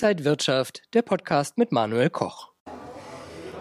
Inside Wirtschaft, der Podcast mit Manuel Koch.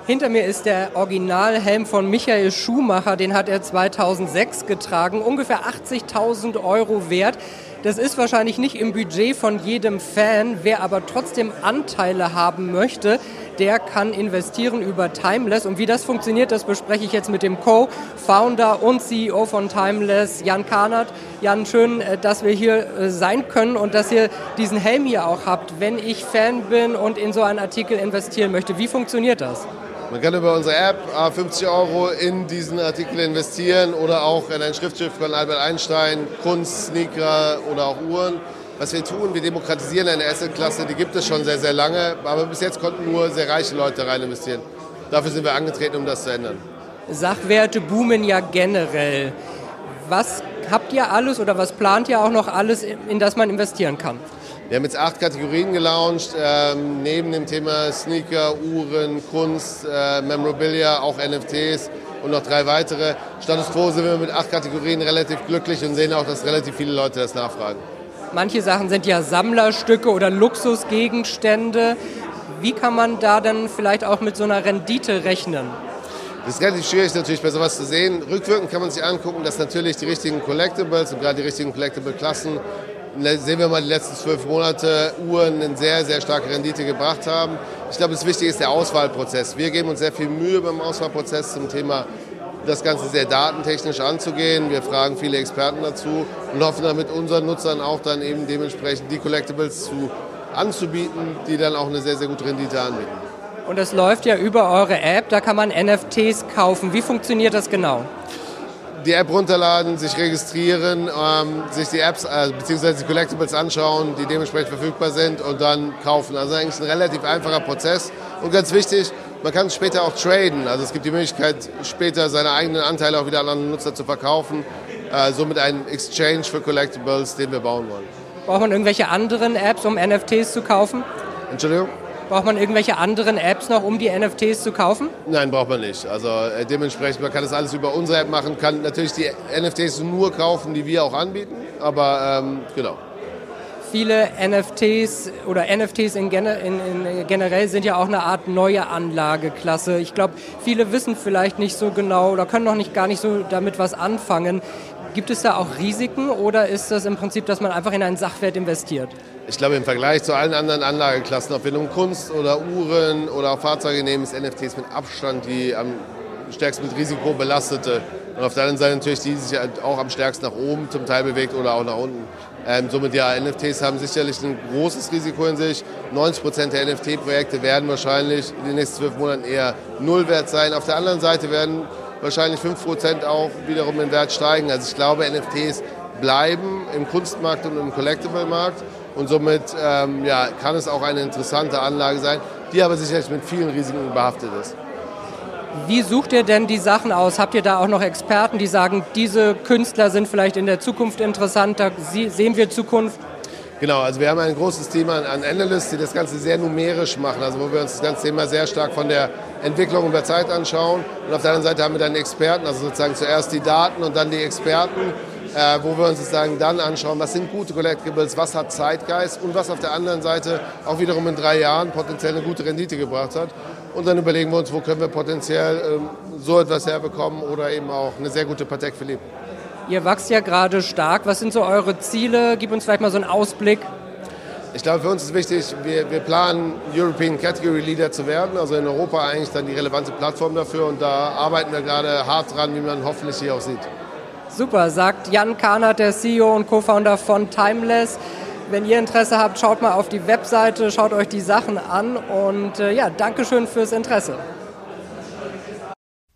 Hinter mir ist der Originalhelm von Michael Schumacher, den hat er 2006 getragen, ungefähr 80.000 Euro wert. Das ist wahrscheinlich nicht im Budget von jedem Fan. Wer aber trotzdem Anteile haben möchte, der kann investieren über Timeless. Und wie das funktioniert, das bespreche ich jetzt mit dem Co-Founder und CEO von Timeless, Jan Karnert. Jan, schön, äh, dass wir hier äh, sein können und dass ihr diesen Helm hier auch habt, wenn ich Fan bin und in so einen Artikel investieren möchte. Wie funktioniert das? Man kann über unsere App 50 Euro in diesen Artikel investieren oder auch in ein Schriftschiff von Albert Einstein, Kunst, Sneaker oder auch Uhren. Was wir tun, wir demokratisieren eine Assetklasse, die gibt es schon sehr, sehr lange, aber bis jetzt konnten nur sehr reiche Leute rein investieren. Dafür sind wir angetreten, um das zu ändern. Sachwerte boomen ja generell. Was habt ihr alles oder was plant ihr auch noch alles, in das man investieren kann? Wir haben jetzt acht Kategorien gelauncht, ähm, neben dem Thema Sneaker, Uhren, Kunst, äh, Memorabilia, auch NFTs und noch drei weitere. Status quo sind wir mit acht Kategorien relativ glücklich und sehen auch, dass relativ viele Leute das nachfragen. Manche Sachen sind ja Sammlerstücke oder Luxusgegenstände. Wie kann man da dann vielleicht auch mit so einer Rendite rechnen? Das ist relativ schwierig natürlich bei sowas zu sehen. Rückwirkend kann man sich angucken, dass natürlich die richtigen Collectibles und gerade die richtigen Collectible-Klassen sehen wir mal die letzten zwölf Monate Uhren eine sehr, sehr starke Rendite gebracht haben. Ich glaube, das Wichtige ist der Auswahlprozess. Wir geben uns sehr viel Mühe beim Auswahlprozess zum Thema das Ganze sehr datentechnisch anzugehen. Wir fragen viele Experten dazu und hoffen damit unseren Nutzern auch dann eben dementsprechend die Collectibles zu, anzubieten, die dann auch eine sehr, sehr gute Rendite anbieten. Und es läuft ja über eure App, da kann man NFTs kaufen. Wie funktioniert das genau? Die App runterladen, sich registrieren, ähm, sich die Apps äh, bzw. die Collectibles anschauen, die dementsprechend verfügbar sind und dann kaufen. Also eigentlich ein relativ einfacher Prozess. Und ganz wichtig, man kann später auch traden. Also es gibt die Möglichkeit, später seine eigenen Anteile auch wieder an andere Nutzer zu verkaufen. Äh, somit ein Exchange für Collectibles, den wir bauen wollen. Braucht man irgendwelche anderen Apps, um NFTs zu kaufen? Entschuldigung? Braucht man irgendwelche anderen Apps noch, um die NFTs zu kaufen? Nein, braucht man nicht. Also äh, dementsprechend, man kann das alles über unsere App machen, kann natürlich die NFTs nur kaufen, die wir auch anbieten. Aber ähm, genau. Viele NFTs oder NFTs in, in, in generell sind ja auch eine Art neue Anlageklasse. Ich glaube, viele wissen vielleicht nicht so genau oder können noch nicht gar nicht so damit was anfangen. Gibt es da auch Risiken oder ist das im Prinzip, dass man einfach in einen Sachwert investiert? Ich glaube, im Vergleich zu allen anderen Anlageklassen, ob wir nun Kunst oder Uhren oder auch Fahrzeuge nehmen, ist NFTs mit Abstand die am stärksten mit Risiko belastete. Und auf der anderen Seite natürlich die, die sich halt auch am stärksten nach oben zum Teil bewegt oder auch nach unten. Ähm, somit ja, NFTs haben sicherlich ein großes Risiko in sich. 90 Prozent der NFT-Projekte werden wahrscheinlich in den nächsten zwölf Monaten eher Nullwert sein. Auf der anderen Seite werden wahrscheinlich 5 Prozent auch wiederum in Wert steigen. Also ich glaube, NFTs bleiben im Kunstmarkt und im Collectible-Markt. Und somit ähm, ja, kann es auch eine interessante Anlage sein, die aber sicherlich mit vielen Risiken behaftet ist. Wie sucht ihr denn die Sachen aus? Habt ihr da auch noch Experten, die sagen, diese Künstler sind vielleicht in der Zukunft interessant, da sehen wir Zukunft? Genau, also wir haben ein großes Team an, Analysts, die das Ganze sehr numerisch machen, also wo wir uns das ganze Thema sehr stark von der Entwicklung über Zeit anschauen. Und auf der anderen Seite haben wir dann Experten, also sozusagen zuerst die Daten und dann die Experten, äh, wo wir uns sozusagen dann anschauen, was sind gute Collectibles, was hat Zeitgeist und was auf der anderen Seite auch wiederum in drei Jahren potenziell eine gute Rendite gebracht hat. Und dann überlegen wir uns, wo können wir potenziell ähm, so etwas herbekommen oder eben auch eine sehr gute Patek Philippe. Ihr wachst ja gerade stark. Was sind so eure Ziele? Gib uns vielleicht mal so einen Ausblick. Ich glaube, für uns ist wichtig, wir, wir planen, European Category Leader zu werden, also in Europa eigentlich dann die relevante Plattform dafür. Und da arbeiten wir gerade hart dran, wie man hoffentlich hier auch sieht. Super, sagt Jan Kahnert, der CEO und Co-Founder von Timeless. Wenn ihr Interesse habt, schaut mal auf die Webseite, schaut euch die Sachen an und äh, ja, Dankeschön fürs Interesse.